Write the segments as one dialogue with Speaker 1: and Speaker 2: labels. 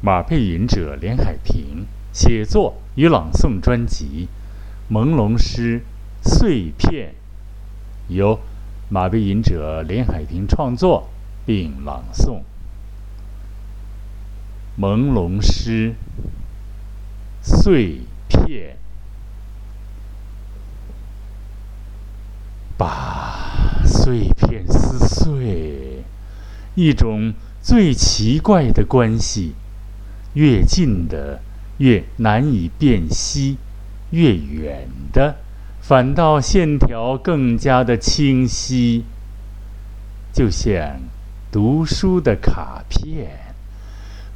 Speaker 1: 马背吟者连海平写作与朗诵专辑《朦胧诗碎片》，由马背吟者连海平创作并朗诵。朦胧诗碎片，把碎片撕碎，一种最奇怪的关系。越近的越难以辨析，越远的反倒线条更加的清晰，就像读书的卡片，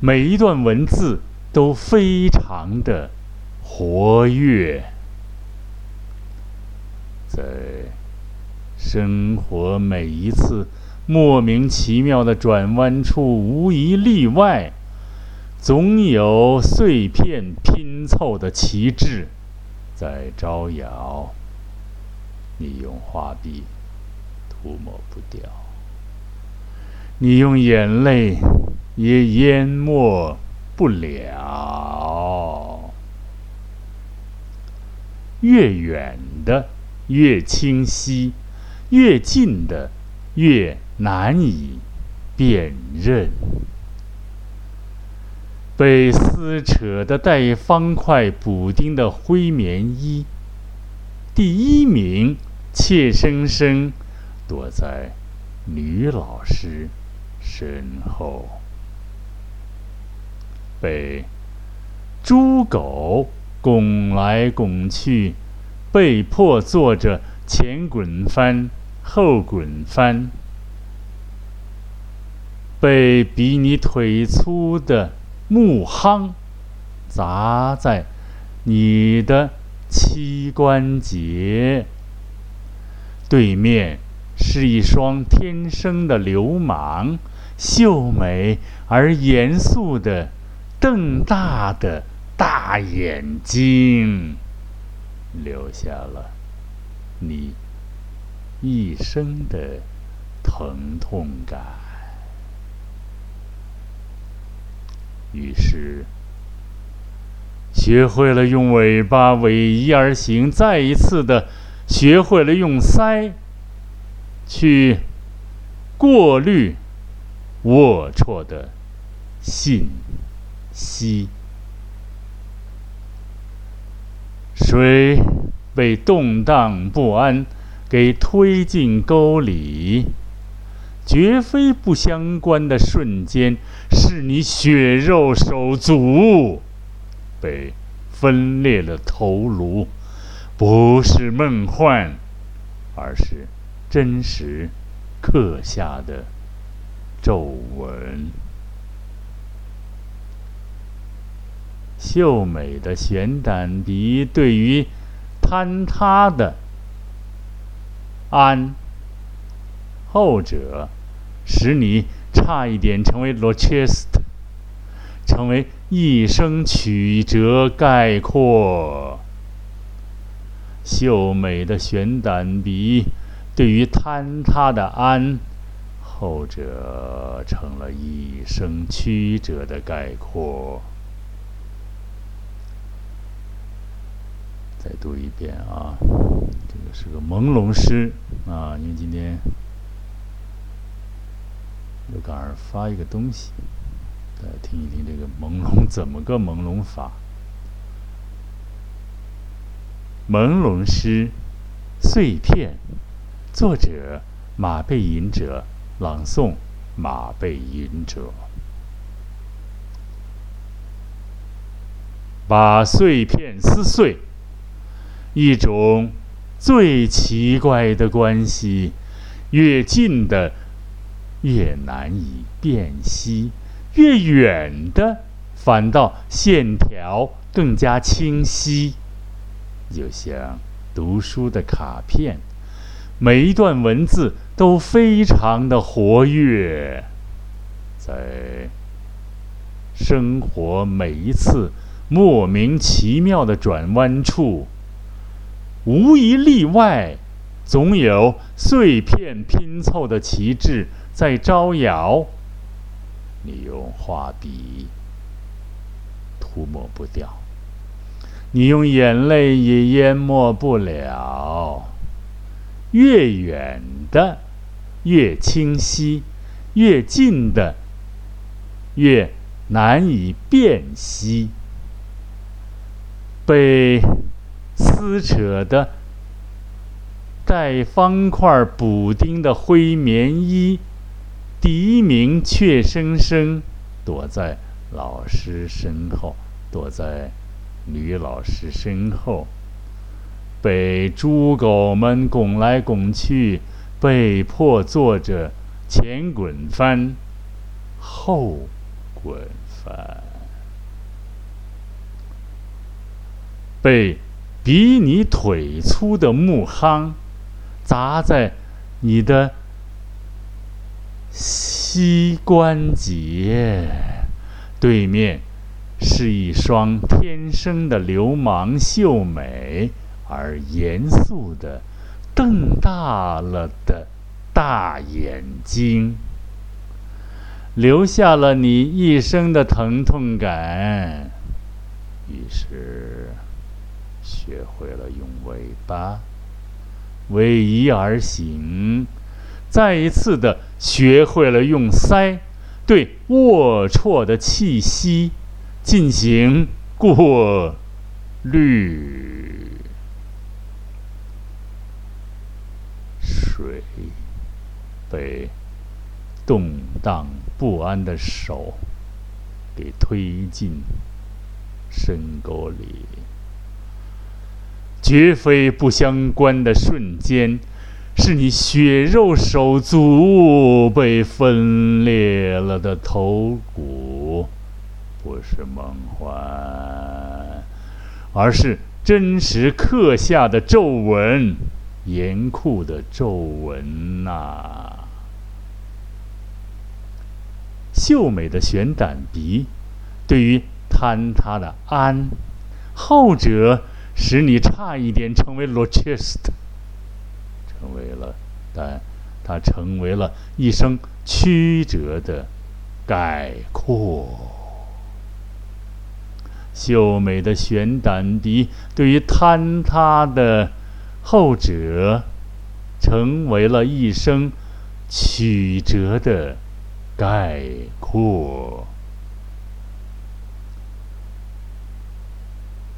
Speaker 1: 每一段文字都非常的活跃，在生活每一次莫名其妙的转弯处，无一例外。总有碎片拼凑的旗帜在招摇，你用画笔涂抹不掉，你用眼泪也淹没不了。越远的越清晰，越近的越难以辨认。被撕扯的带方块补丁的灰棉衣，第一名怯生生躲在女老师身后。被猪狗拱来拱去，被迫做着前滚翻、后滚翻，被比你腿粗的。木夯砸在你的膝关节。对面是一双天生的流氓，秀美而严肃的瞪大的大眼睛，留下了你一生的疼痛感。于是，学会了用尾巴逶迤而行，再一次的学会了用腮去过滤龌龊的信息。水被动荡不安给推进沟里。绝非不相关的瞬间，是你血肉手足被分裂了头颅，不是梦幻，而是真实刻下的皱纹。秀美的悬胆鼻对于坍塌的安。后者使你差一点成为罗切斯特，成为一生曲折概括。秀美的悬胆鼻对于坍塌的安，后者成了一生曲折的概括。再读一遍啊，这个是个朦胧诗啊，因为今天。又赶上发一个东西，大家听一听这个朦胧怎么个朦胧法？朦胧诗碎片，作者马背吟者，朗诵马背吟者，把碎片撕碎，一种最奇怪的关系，越近的。越难以辨析，越远的反倒线条更加清晰，就像读书的卡片，每一段文字都非常的活跃，在生活每一次莫名其妙的转弯处，无一例外，总有碎片拼凑的旗帜。在招摇，你用画笔涂抹不掉，你用眼泪也淹没不了。越远的越清晰，越近的越难以辨析。被撕扯的带方块补丁的灰棉衣，第一名却生生躲在老师身后，躲在女老师身后。被猪狗们拱来拱去，被迫做着前滚翻、后滚翻。被比你腿粗的木夯砸在你的膝关节，对面是一双天生的流氓秀美而严肃的瞪大了的大眼睛，留下了你一生的疼痛感。于是。学会了用尾巴逶迤而行，再一次的学会了用鳃对龌龊的气息进行过滤。水被动荡不安的手给推进深沟里。绝非不相关的瞬间，是你血肉手足被分裂了的头骨，不是梦幻，而是真实刻下的皱纹，严酷的皱纹呐！秀美的悬胆鼻，对于坍塌的安，后者。使你差一点成为罗切斯特成为了，但它成为了一生曲折的概括。秀美的悬胆鼻对于坍塌的后者，成为了一生曲折的概括。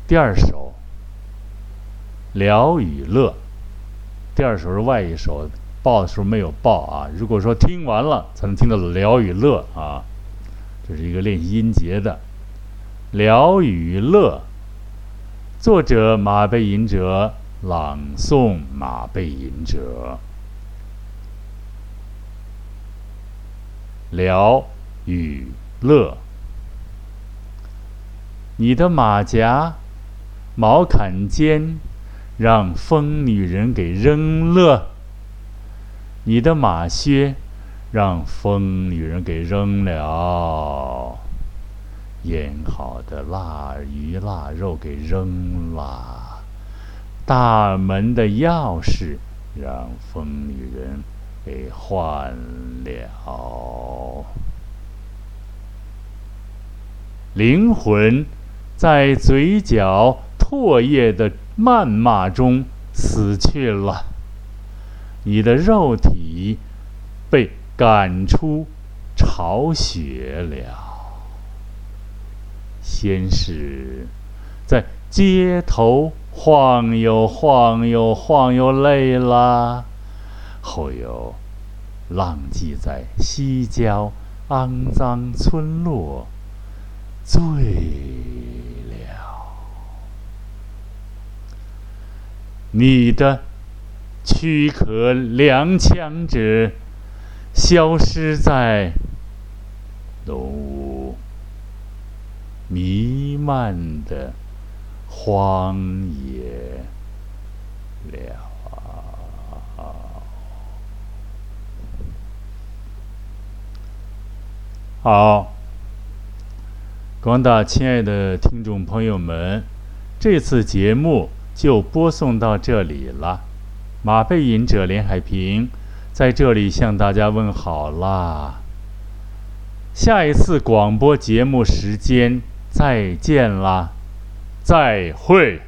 Speaker 1: 第二首。聊与乐，第二首是外一首，报的时候没有报啊。如果说听完了才能听到聊与乐啊，这是一个练习音节的。聊与乐，作者马背吟者，朗诵马背吟者。聊与乐，你的马甲，毛坎肩。让疯女人给扔了，你的马靴，让疯女人给扔了，腌好的腊鱼腊肉给扔了，大门的钥匙让疯女人给换了，灵魂在嘴角唾液的。谩骂中死去了，你的肉体被赶出巢穴了。先是，在街头晃悠晃悠晃悠累了，后又浪迹在西郊肮脏村落，醉。你的躯壳踉跄着，消失在浓雾弥漫的荒野了。好，广大亲爱的听众朋友们，这次节目。就播送到这里了，马背吟者连海平在这里向大家问好啦。下一次广播节目时间再见啦，再会。